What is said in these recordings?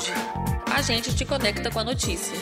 hoje. A gente te conecta com a notícia.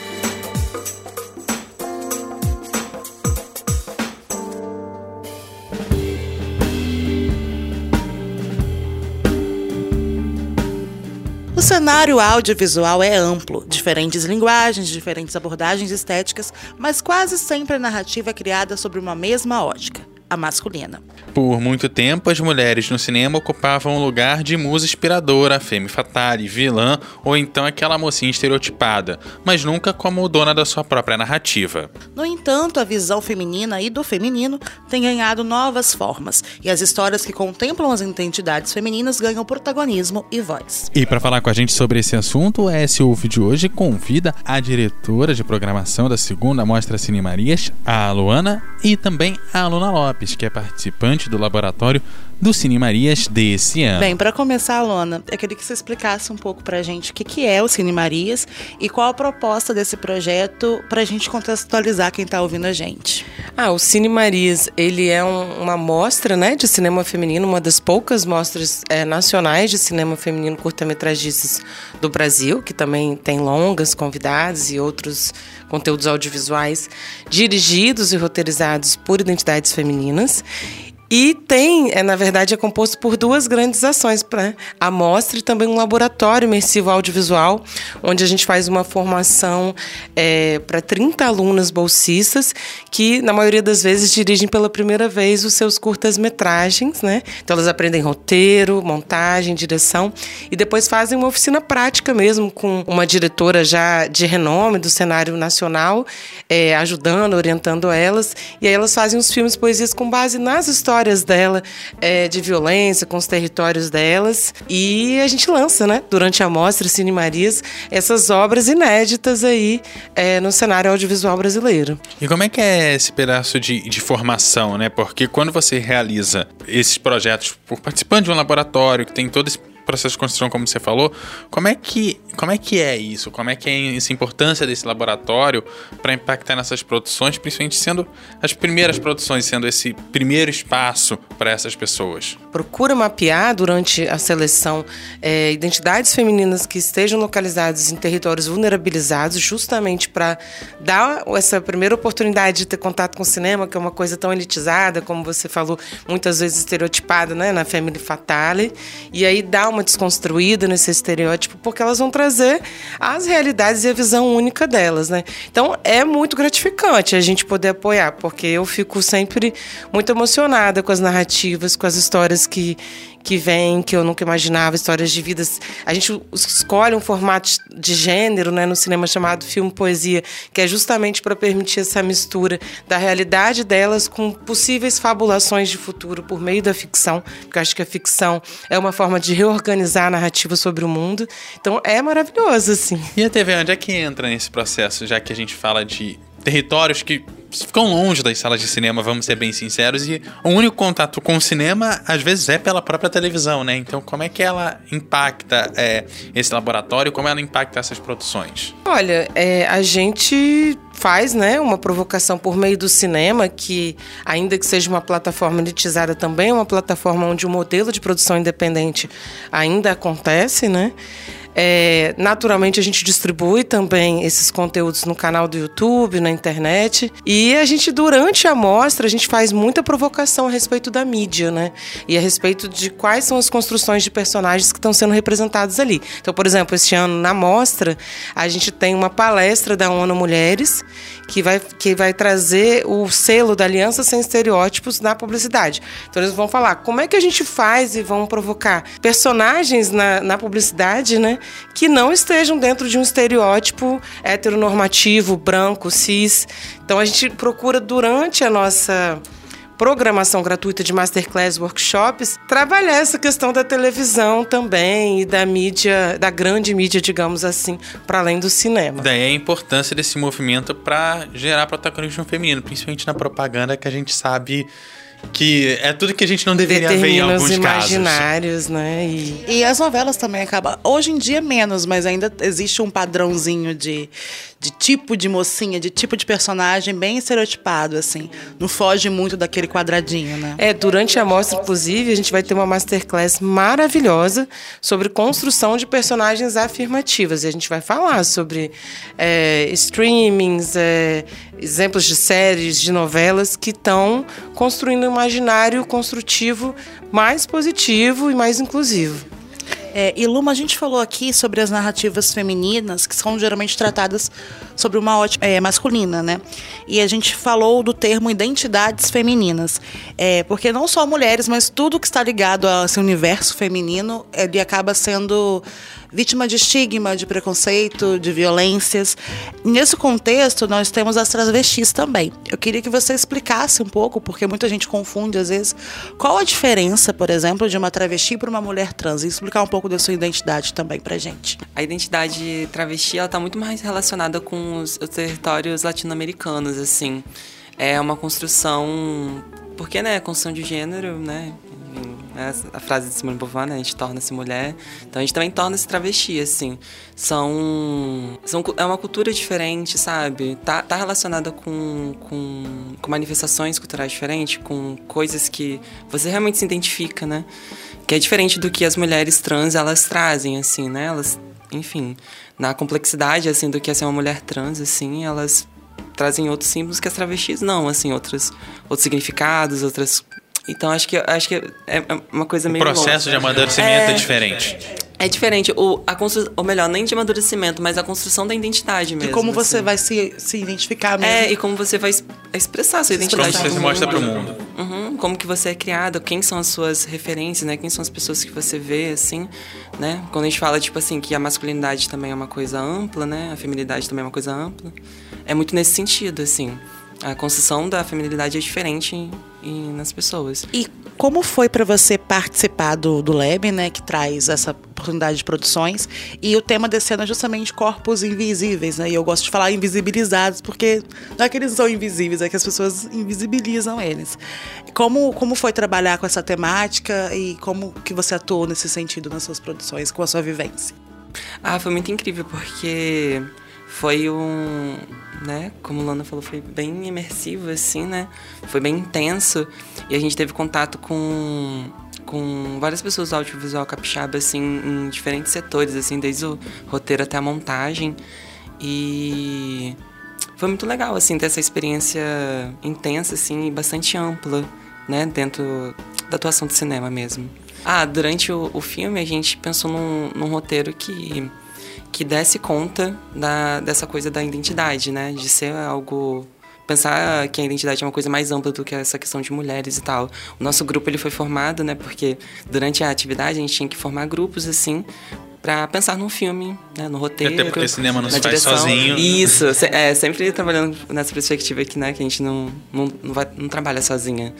O cenário audiovisual é amplo, diferentes linguagens, diferentes abordagens estéticas, mas quase sempre a narrativa é criada sobre uma mesma ótica a masculina. Por muito tempo, as mulheres no cinema ocupavam o lugar de musa inspiradora, femme fatale, vilã ou então aquela mocinha estereotipada, mas nunca como dona da sua própria narrativa. No entanto, a visão feminina e do feminino tem ganhado novas formas e as histórias que contemplam as identidades femininas ganham protagonismo e voz. E para falar com a gente sobre esse assunto, o SUV de hoje convida a diretora de programação da segunda Mostra Cine Marias, a Luana, e também a Luna Lopes Lopes, que é participante do laboratório do Cine Marias desse ano. Bem, para começar, Lona, eu queria que você explicasse um pouco para a gente o que, que é o Cine Marias e qual a proposta desse projeto para a gente contextualizar quem está ouvindo a gente. Ah, o Cine Marias, ele é um, uma mostra né, de cinema feminino, uma das poucas mostras é, nacionais de cinema feminino curta-metragistas do Brasil, que também tem longas, convidados e outros conteúdos audiovisuais dirigidos e roteirizados por identidades femininas. E tem, é, na verdade, é composto por duas grandes ações, para a mostra e também um laboratório imersivo audiovisual, onde a gente faz uma formação é, para 30 alunas bolsistas que, na maioria das vezes, dirigem pela primeira vez os seus curtas-metragens, né? Então elas aprendem roteiro, montagem, direção e depois fazem uma oficina prática mesmo com uma diretora já de renome do cenário nacional, é, ajudando, orientando elas. E aí elas fazem os filmes poesias com base nas histórias histórias dela é, de violência, com os territórios delas. E a gente lança, né, durante a mostra Cine Marias, essas obras inéditas aí é, no cenário audiovisual brasileiro. E como é que é esse pedaço de, de formação, né? Porque quando você realiza esses projetos por participando de um laboratório que tem todo esse processo de construção, como você falou, como é que, como é, que é isso? Como é que é essa importância desse laboratório para impactar nessas produções, principalmente sendo as primeiras produções, sendo esse primeiro espaço para essas pessoas? Procura mapear durante a seleção é, identidades femininas que estejam localizadas em territórios vulnerabilizados, justamente para dar essa primeira oportunidade de ter contato com o cinema, que é uma coisa tão elitizada, como você falou, muitas vezes estereotipada, né, na Family Fatale, e aí dar uma uma desconstruída nesse estereótipo, porque elas vão trazer as realidades e a visão única delas, né? Então é muito gratificante a gente poder apoiar, porque eu fico sempre muito emocionada com as narrativas, com as histórias que, que vem, que eu nunca imaginava, histórias de vidas. A gente escolhe um formato de gênero né, no cinema chamado filme poesia, que é justamente para permitir essa mistura da realidade delas com possíveis fabulações de futuro por meio da ficção, porque eu acho que a ficção é uma forma de reorganizar a narrativa sobre o mundo. Então é maravilhoso, assim. E a TV, onde é que entra nesse processo, já que a gente fala de territórios que ficam longe das salas de cinema, vamos ser bem sinceros, e o único contato com o cinema, às vezes, é pela própria televisão, né? Então, como é que ela impacta é, esse laboratório, como ela impacta essas produções? Olha, é, a gente faz né, uma provocação por meio do cinema, que, ainda que seja uma plataforma elitizada, também é uma plataforma onde o modelo de produção independente ainda acontece, né? É, naturalmente, a gente distribui também esses conteúdos no canal do YouTube, na internet. E a gente, durante a mostra, a gente faz muita provocação a respeito da mídia, né? E a respeito de quais são as construções de personagens que estão sendo representados ali. Então, por exemplo, este ano na mostra, a gente tem uma palestra da ONU Mulheres que vai, que vai trazer o selo da Aliança Sem Estereótipos na publicidade. Então, eles vão falar como é que a gente faz e vão provocar personagens na, na publicidade, né? Que não estejam dentro de um estereótipo heteronormativo, branco, cis. Então a gente procura durante a nossa programação gratuita de masterclass, workshops, trabalhar essa questão da televisão também e da mídia, da grande mídia, digamos assim, para além do cinema. Daí a importância desse movimento para gerar protagonismo feminino, principalmente na propaganda que a gente sabe que é tudo que a gente não deveria ver em alguns imaginários, casos. né? E... e as novelas também acabam. Hoje em dia menos, mas ainda existe um padrãozinho de, de tipo de mocinha, de tipo de personagem bem estereotipado, assim. Não foge muito daquele quadradinho, né? É, durante a mostra, inclusive, a gente vai ter uma masterclass maravilhosa sobre construção de personagens afirmativas. E a gente vai falar sobre é, streamings, é, exemplos de séries, de novelas que estão construindo um imaginário construtivo mais positivo e mais inclusivo. É, e Luma, a gente falou aqui sobre as narrativas femininas que são geralmente tratadas sobre uma ótica é, masculina, né? E a gente falou do termo identidades femininas, é, porque não só mulheres, mas tudo que está ligado a esse universo feminino, ele acaba sendo vítima de estigma, de preconceito, de violências. Nesse contexto, nós temos as travestis também. Eu queria que você explicasse um pouco, porque muita gente confunde às vezes, qual a diferença, por exemplo, de uma travesti para uma mulher trans e explicar um pouco da sua identidade também pra gente. A identidade travesti, ela tá muito mais relacionada com os, os territórios latino-americanos, assim. É uma construção porque, né, construção de gênero, né, né? A frase de Simone Beauvoir, né? A gente torna-se mulher. Então a gente também torna-se travesti, assim. São, são. É uma cultura diferente, sabe? Tá, tá relacionada com, com, com manifestações culturais diferentes, com coisas que você realmente se identifica, né? Que é diferente do que as mulheres trans elas trazem, assim, né? Elas, enfim, na complexidade, assim, do que é ser uma mulher trans, assim, elas trazem outros símbolos que as travestis não, assim, outros, outros significados, outras então acho que acho que é, é uma coisa meio. O processo longa. de amadurecimento é, é diferente. É diferente. O, a constru... Ou melhor, nem de amadurecimento, mas a construção da identidade mesmo. E como assim. você vai se, se identificar mesmo. É, e como você vai expressar a sua identidade. Como você se mostra para o mundo. Uhum, como que você é criado, quem são as suas referências, né? Quem são as pessoas que você vê, assim, né? Quando a gente fala, tipo assim, que a masculinidade também é uma coisa ampla, né? A feminilidade também é uma coisa ampla. É muito nesse sentido, assim. A construção da feminilidade é diferente em, em, nas pessoas. E como foi para você participar do, do Lab, né, que traz essa oportunidade de produções? E o tema desse ano é justamente corpos invisíveis, né? E eu gosto de falar invisibilizados, porque não é que eles são invisíveis, é que as pessoas invisibilizam eles. Como, como foi trabalhar com essa temática e como que você atuou nesse sentido nas suas produções, com a sua vivência? Ah, foi muito incrível, porque foi um, né, como Lana falou, foi bem imersivo assim, né? Foi bem intenso e a gente teve contato com com várias pessoas do audiovisual capixaba assim em diferentes setores assim, desde o roteiro até a montagem. E foi muito legal assim ter essa experiência intensa assim e bastante ampla, né, dentro da atuação de cinema mesmo. Ah, durante o, o filme a gente pensou num, num roteiro que que desse conta da, dessa coisa da identidade, né? De ser algo pensar que a identidade é uma coisa mais ampla do que essa questão de mulheres e tal. O nosso grupo ele foi formado, né? Porque durante a atividade a gente tinha que formar grupos assim para pensar num filme, né, no roteiro. Até porque cinema não se faz sozinho. Isso, é, sempre trabalhando nessa perspectiva aqui, né, que a gente não, não, não, vai, não trabalha sozinha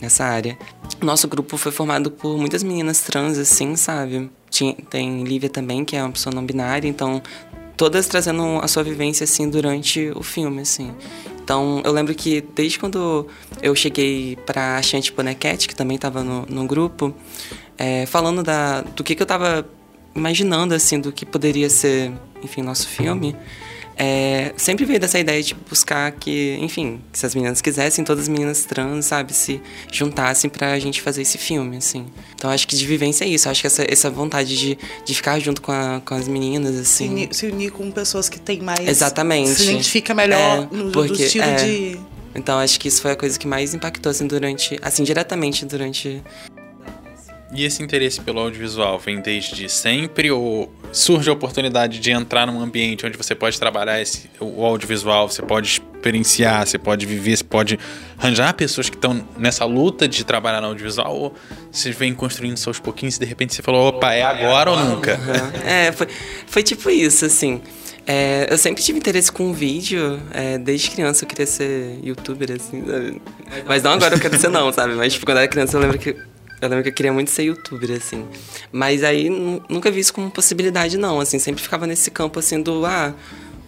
nessa área. Nosso grupo foi formado por muitas meninas trans, assim, sabe? Tinha, tem Lívia também, que é uma pessoa não binária, então todas trazendo a sua vivência, assim, durante o filme, assim. Então, eu lembro que desde quando eu cheguei pra Shanti Ponecat, que também estava no, no grupo, é, falando da, do que, que eu estava imaginando, assim, do que poderia ser, enfim, nosso filme, é, sempre veio dessa ideia de buscar que, enfim, que se as meninas quisessem, todas as meninas trans, sabe, se juntassem pra gente fazer esse filme, assim. Então acho que de vivência é isso. Acho que essa, essa vontade de, de ficar junto com, a, com as meninas, assim. Se unir, se unir, com pessoas que têm mais. Exatamente. Se identifica melhor é, no, porque, estilo é, de. Então acho que isso foi a coisa que mais impactou, assim, durante. Assim, diretamente durante e esse interesse pelo audiovisual vem desde sempre ou surge a oportunidade de entrar num ambiente onde você pode trabalhar esse, o audiovisual, você pode experienciar, você pode viver, você pode arranjar pessoas que estão nessa luta de trabalhar no audiovisual ou você vem construindo seus pouquinhos e de repente você falou, opa, é agora ou nunca? Uhum. É, foi, foi tipo isso, assim. É, eu sempre tive interesse com vídeo, é, desde criança eu queria ser youtuber, assim, sabe? Mas não agora eu quero ser não, sabe? Mas tipo, quando eu era criança eu lembro que eu lembro que eu queria muito ser youtuber, assim. Mas aí nunca vi isso como possibilidade, não. Assim, sempre ficava nesse campo assim do. Ah.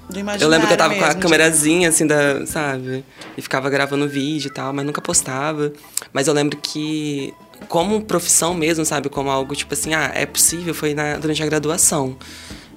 Do eu lembro que eu tava mesmo, com a câmerazinha, assim, da, sabe? E ficava gravando vídeo e tal, mas nunca postava. Mas eu lembro que, como profissão mesmo, sabe? Como algo tipo assim, ah, é possível, foi na, durante a graduação.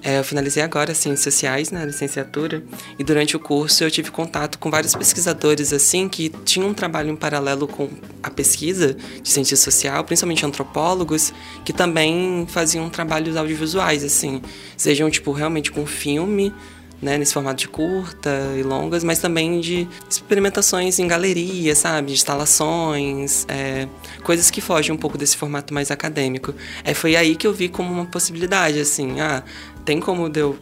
É, eu finalizei agora Ciências Sociais na licenciatura. E durante o curso eu tive contato com vários pesquisadores assim que tinham um trabalho em paralelo com a pesquisa de ciência social, principalmente antropólogos, que também faziam trabalhos audiovisuais assim, sejam tipo realmente com filme né, nesse formato de curta e longas, mas também de experimentações em galeria, sabe? De instalações, é, coisas que fogem um pouco desse formato mais acadêmico. É, foi aí que eu vi como uma possibilidade, assim, ah, tem como eu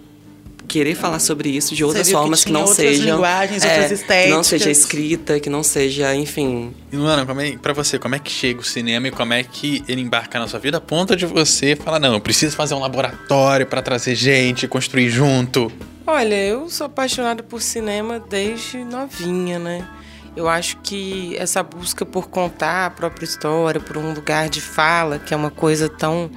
querer falar sobre isso de outras formas que, que não sejam linguagens, é, outras estéticas. que não seja escrita, que não seja, enfim. E Luana, como é, para você, como é que chega o cinema e como é que ele embarca na sua vida a ponto de você falar não, eu preciso fazer um laboratório para trazer gente, construir junto? Olha, eu sou apaixonada por cinema desde novinha, né? Eu acho que essa busca por contar a própria história, por um lugar de fala, que é uma coisa tão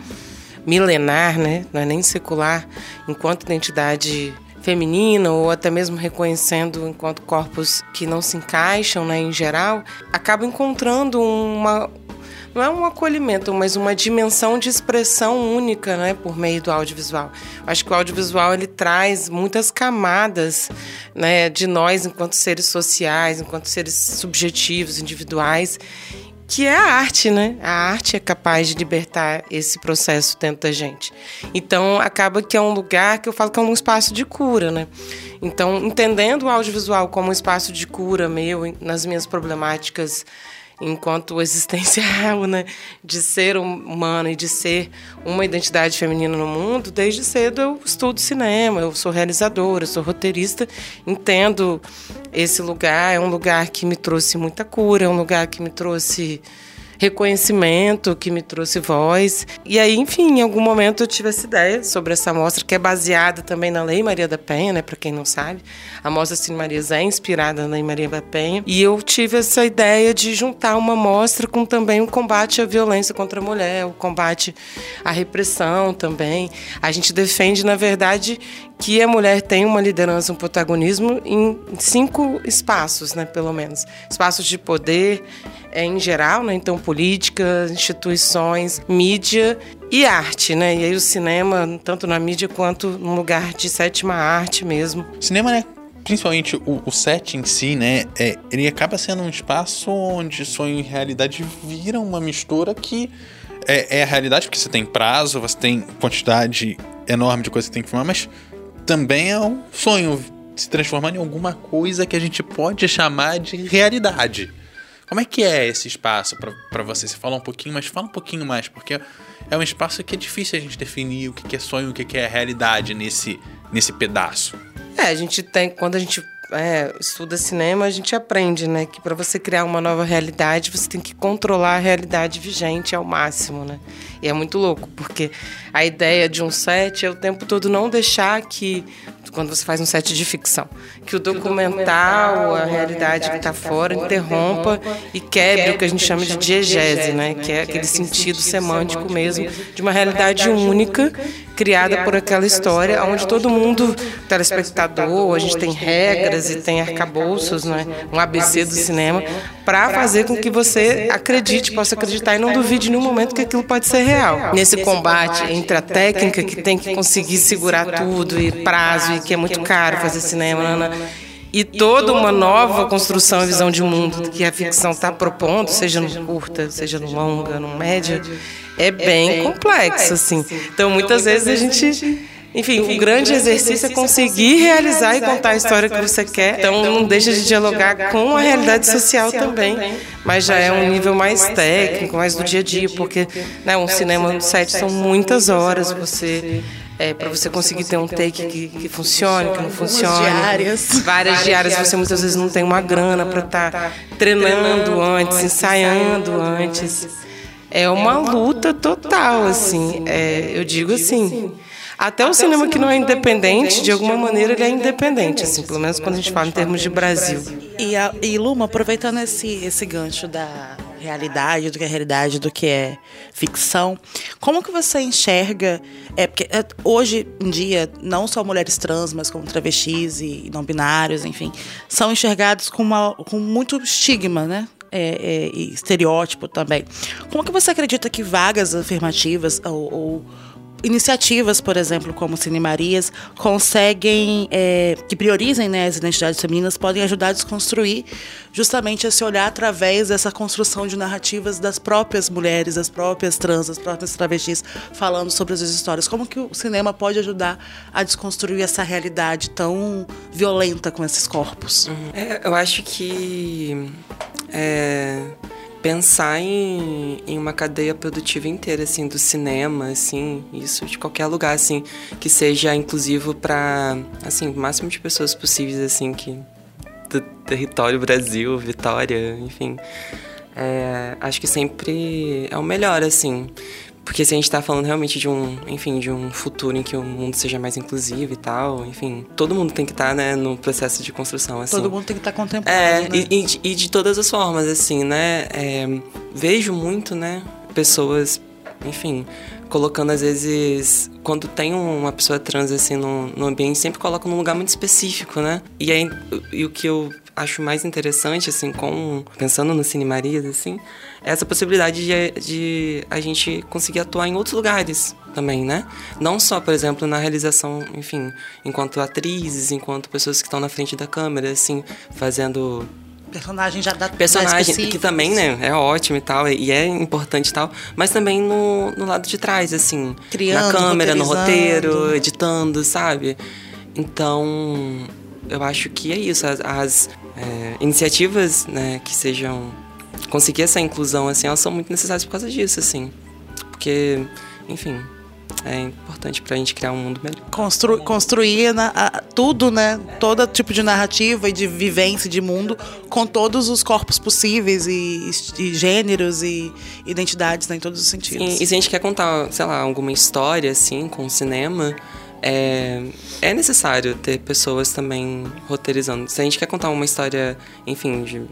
milenar, né? Não é nem secular, enquanto identidade feminina ou até mesmo reconhecendo enquanto corpos que não se encaixam, né, em geral, acaba encontrando uma não é um acolhimento, mas uma dimensão de expressão única, né, por meio do audiovisual. Acho que o audiovisual ele traz muitas camadas, né, de nós enquanto seres sociais, enquanto seres subjetivos, individuais, que é a arte, né? A arte é capaz de libertar esse processo dentro da gente. Então, acaba que é um lugar que eu falo que é um espaço de cura, né? Então, entendendo o audiovisual como um espaço de cura meu nas minhas problemáticas enquanto existência né, de ser humano e de ser uma identidade feminina no mundo, desde cedo eu estudo cinema, eu sou realizadora, eu sou roteirista, entendo esse lugar, é um lugar que me trouxe muita cura, é um lugar que me trouxe reconhecimento que me trouxe voz. E aí, enfim, em algum momento eu tive essa ideia sobre essa mostra, que é baseada também na Lei Maria da Penha, né? Para quem não sabe. A mostra Cine Marias é inspirada na Lei Maria da Penha. E eu tive essa ideia de juntar uma mostra com também o combate à violência contra a mulher, o combate à repressão também. A gente defende, na verdade, que a mulher tem uma liderança, um protagonismo em cinco espaços, né, pelo menos. Espaços de poder, é, em geral, né? Então, política, instituições, mídia e arte, né? E aí o cinema, tanto na mídia quanto num lugar de sétima arte mesmo. Cinema, né? Principalmente o, o set em si, né? É, ele acaba sendo um espaço onde sonho e realidade viram uma mistura que é, é a realidade, porque você tem prazo, você tem quantidade enorme de coisas que tem que filmar, mas também é um sonho se transformar em alguma coisa que a gente pode chamar de realidade. Como é que é esse espaço para você? Você fala um pouquinho, mas fala um pouquinho mais, porque é um espaço que é difícil a gente definir o que é sonho, o que é realidade nesse, nesse pedaço. É, a gente tem, quando a gente é, estuda cinema, a gente aprende, né, que para você criar uma nova realidade, você tem que controlar a realidade vigente ao máximo, né? E é muito louco, porque a ideia de um set é o tempo todo não deixar que quando você faz um set de ficção. Que o documental, a realidade que está fora, interrompa e quebre o que a gente chama de diegese, né? que é aquele sentido semântico mesmo de uma realidade única criada por aquela história, onde todo mundo, telespectador, a gente tem regras e tem arcabouços, né? um ABC do cinema, para fazer com que você acredite, possa acreditar e não duvide em nenhum momento que aquilo pode ser real. Nesse combate entre a técnica, que tem que conseguir segurar tudo, e prazo, e que é muito caro fazer cinema, né? né? e toda uma nova construção e visão de mundo que a ficção está propondo, seja no curta, seja no longa, no média, é bem complexo, assim. Então, muitas vezes a gente enfim, Enfim, o grande exercício é conseguir realizar e contar a história que você quer. Então, não deixa de dialogar com a realidade social também, mas já é um nível mais técnico, mais do dia a dia, porque né, um cinema no set são muitas horas. Você é, para você conseguir ter um take que, que funcione, que não funcione. Diárias. Várias diárias, você muitas vezes não tem uma grana para estar tá treinando antes, ensaiando antes. É uma luta total, assim. É, eu digo assim. Até o cinema que não é independente, de alguma maneira ele é independente, assim, pelo menos quando a gente fala em termos de Brasil. E, a, e Luma, aproveitando esse, esse gancho da realidade, do que é realidade, do que é ficção, como que você enxerga, é, porque é, hoje em dia, não só mulheres trans, mas como travestis e não binários, enfim, são enxergados com, uma, com muito estigma, né? É, é, e estereótipo também. Como que você acredita que vagas afirmativas ou, ou iniciativas, por exemplo, como Cine Marias, conseguem, é, que priorizem né, as identidades femininas, podem ajudar a desconstruir justamente esse olhar através dessa construção de narrativas das próprias mulheres, das próprias trans, das próprias travestis, falando sobre as histórias. Como que o cinema pode ajudar a desconstruir essa realidade tão violenta com esses corpos? Uhum. É, eu acho que é, pensar em, em uma cadeia produtiva inteira, assim, do cinema, assim, isso de qualquer lugar, assim, que seja inclusivo para, assim, o máximo de pessoas possíveis, assim, que do território Brasil, Vitória, enfim. É, acho que sempre é o melhor, assim. Porque se a gente está falando realmente de um, enfim, de um futuro em que o mundo seja mais inclusivo e tal, enfim, todo mundo tem que estar, tá, né, no processo de construção, assim. Todo mundo tem que estar tá contemplando, É, né? e, e, e, de todas as formas, assim, né, é, vejo muito, né, pessoas, enfim, colocando às vezes, quando tem uma pessoa trans, assim, no, no ambiente, sempre coloca num lugar muito específico, né, e aí, e o que eu acho mais interessante, assim, com, pensando no Cine Marias, assim, essa possibilidade de, de a gente conseguir atuar em outros lugares também, né? Não só, por exemplo, na realização, enfim, enquanto atrizes, enquanto pessoas que estão na frente da câmera, assim, fazendo personagem já dá personagem que também né é ótimo e tal e é importante e tal mas também no, no lado de trás assim Criando, na câmera no roteiro editando sabe? Então eu acho que é isso as, as é, iniciativas né que sejam conseguir essa inclusão, assim, elas são muito necessárias por causa disso, assim. Porque, enfim, é importante pra gente criar um mundo melhor. Constru construir na, a, tudo, né? Todo tipo de narrativa e de vivência de mundo com todos os corpos possíveis e, e gêneros e identidades, né? Em todos os sentidos. Sim, e se a gente quer contar, sei lá, alguma história, assim, com o cinema... É, é necessário ter pessoas também roteirizando. Se a gente quer contar uma história, enfim, de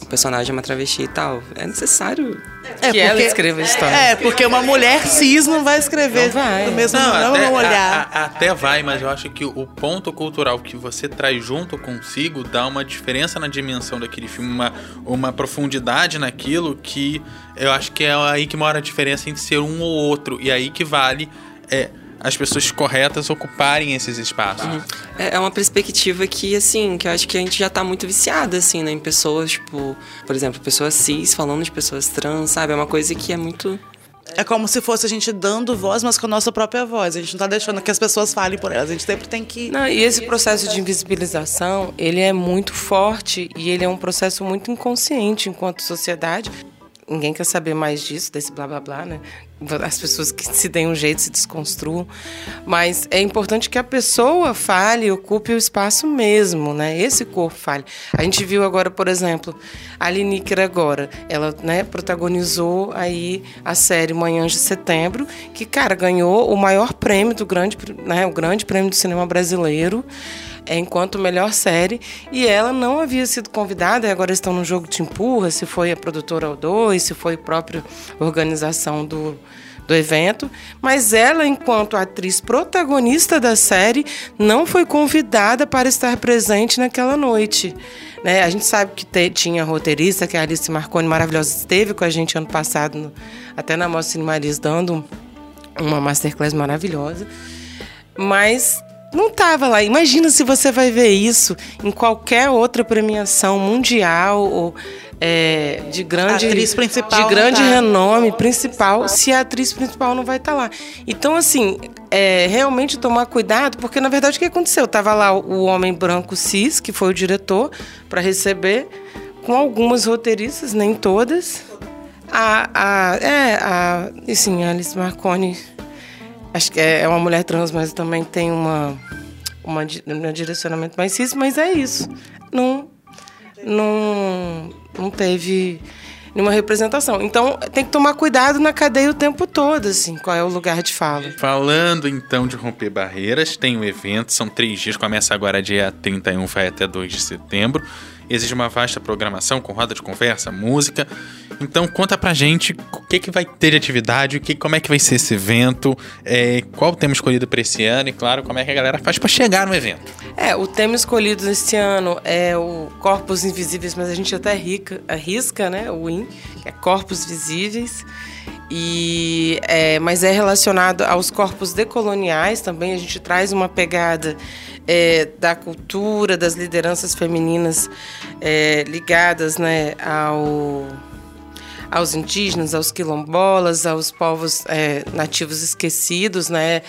o personagem é uma travesti e tal, é necessário é, que ela escreva a história. É, porque uma mulher cis não vai escrever não vai. do mesmo não, não, até, olhar. A, a, até vai, mas eu acho que o ponto cultural que você traz junto consigo dá uma diferença na dimensão daquele filme, uma, uma profundidade naquilo que eu acho que é aí que mora a diferença entre ser um ou outro. E aí que vale. É, as pessoas corretas ocuparem esses espaços. Uhum. É, é uma perspectiva que, assim, que eu acho que a gente já tá muito viciada, assim, né? Em pessoas, tipo, por exemplo, pessoas cis falando de pessoas trans, sabe? É uma coisa que é muito. É como se fosse a gente dando voz, mas com a nossa própria voz. A gente não tá deixando que as pessoas falem por elas. A gente sempre tem que. Não, e esse processo de invisibilização, ele é muito forte e ele é um processo muito inconsciente enquanto sociedade ninguém quer saber mais disso, desse blá blá blá, né? As pessoas que se deem um jeito se desconstruam. Mas é importante que a pessoa fale, ocupe o espaço mesmo, né? Esse corpo fale. A gente viu agora, por exemplo, a Liníquer agora, ela né, protagonizou aí a série Manhãs de Setembro, que, cara, ganhou o maior prêmio do grande, né, o grande prêmio do cinema brasileiro enquanto melhor série, e ela não havia sido convidada, e agora estão no jogo de empurra, se foi a produtora ou dois, se foi a própria organização do, do evento, mas ela, enquanto atriz protagonista da série, não foi convidada para estar presente naquela noite. Né? A gente sabe que te, tinha roteirista, que é a Alice Marconi, maravilhosa, esteve com a gente ano passado, no, até na Mostra Maris, dando uma masterclass maravilhosa. Mas não estava lá. Imagina se você vai ver isso em qualquer outra premiação mundial ou é, de grande atriz principal de grande tá. renome principal, se a atriz principal não vai estar tá lá. Então assim, é, realmente tomar cuidado, porque na verdade o que aconteceu? Tava lá o homem branco cis, que foi o diretor, para receber com algumas roteiristas, nem todas. A, a, é, a, sim, a Alice Marconi Acho que é uma mulher trans, mas também tem uma, uma, um direcionamento mais cis, mas é isso. Não, não, não teve nenhuma representação. Então tem que tomar cuidado na cadeia o tempo todo, assim, qual é o lugar de fala. Falando então de romper barreiras, tem o um evento, são três dias, começa agora dia 31, vai até 2 de setembro. Exige uma vasta programação com roda de conversa, música. Então conta pra gente o que, que vai ter de atividade, o que, como é que vai ser esse evento, é, qual o tema escolhido para esse ano e, claro, como é que a galera faz para chegar no evento. É, o tema escolhido esse ano é o Corpos Invisíveis, mas a gente até rica, arrisca, né? O IN, que é Corpos Visíveis. E, é, mas é relacionado aos corpos decoloniais também. A gente traz uma pegada é, da cultura, das lideranças femininas é, ligadas né, ao, aos indígenas, aos quilombolas, aos povos é, nativos esquecidos, né?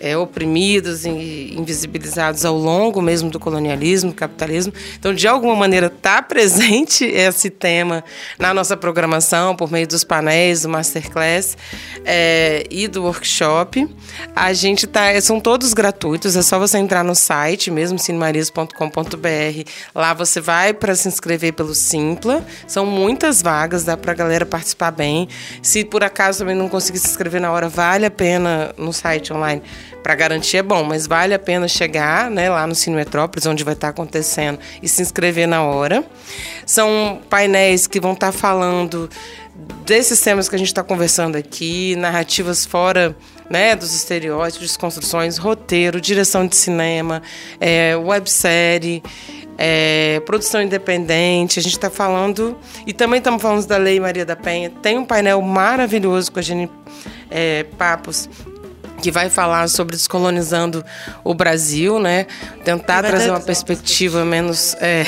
É, oprimidos e invisibilizados ao longo mesmo do colonialismo, do capitalismo. Então, de alguma maneira, está presente esse tema na nossa programação, por meio dos painéis, do masterclass é, e do workshop. A gente tá, são todos gratuitos, é só você entrar no site mesmo, cinemarias.com.br. Lá você vai para se inscrever pelo Simpla. São muitas vagas, dá para a galera participar bem. Se por acaso também não conseguir se inscrever na hora, vale a pena no site online para garantir é bom, mas vale a pena chegar né, lá no Cine Metrópolis, onde vai estar acontecendo, e se inscrever na hora. São painéis que vão estar falando desses temas que a gente está conversando aqui, narrativas fora né, dos estereótipos, desconstruções, roteiro, direção de cinema, é, websérie. É, produção independente, a gente está falando, e também estamos falando da Lei Maria da Penha. Tem um painel maravilhoso com a Jenny é, Papos, que vai falar sobre descolonizando o Brasil, né? Tentar trazer uma perspectiva menos, é,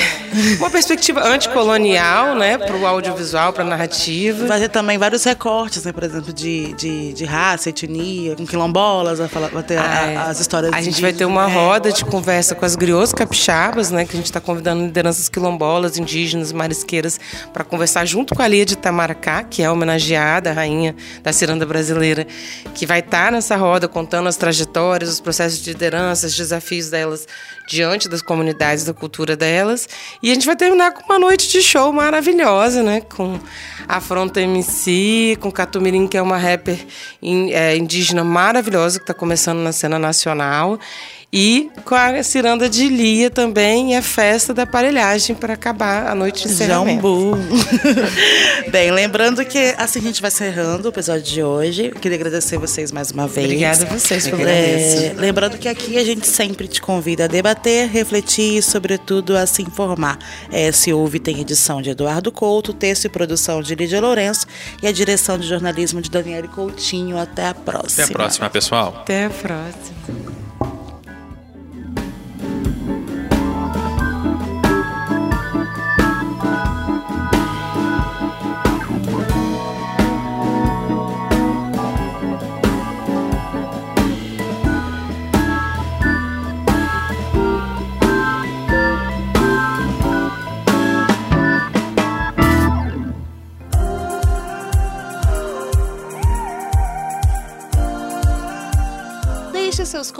uma perspectiva anticolonial, né, para o audiovisual, para a narrativa. Vai ter também vários recortes, né, por exemplo, de, de, de raça, etnia, com quilombolas, vai, falar, vai ter ah, é. as histórias. A gente vai ter uma roda de conversa com as griots capixabas, né, que a gente está convidando lideranças quilombolas, indígenas, marisqueiras, para conversar junto com a Lia de Itamaracá, que é homenageada, a rainha da ciranda brasileira, que vai estar tá nessa roda contando as trajetórias, os processos de liderança, os desafios delas diante das comunidades, da cultura delas. E a gente vai terminar com uma noite de show maravilhosa, né? Com Afronta MC, com Catumirim, que é uma rapper é, indígena maravilhosa que está começando na cena nacional. E com a ciranda de Lia também e a festa da aparelhagem para acabar a noite de encerramento. Jambu. Bem, lembrando que assim a gente vai encerrando o episódio de hoje. Eu queria agradecer vocês mais uma vez. Obrigada a vocês por é, Lembrando que aqui a gente sempre te convida a debater, refletir e, sobretudo, a se informar. É, se ouve, tem edição de Eduardo Couto, texto e produção de Lídia Lourenço e a direção de jornalismo de Daniele Coutinho. Até a próxima. Até a próxima, pessoal. Até a próxima.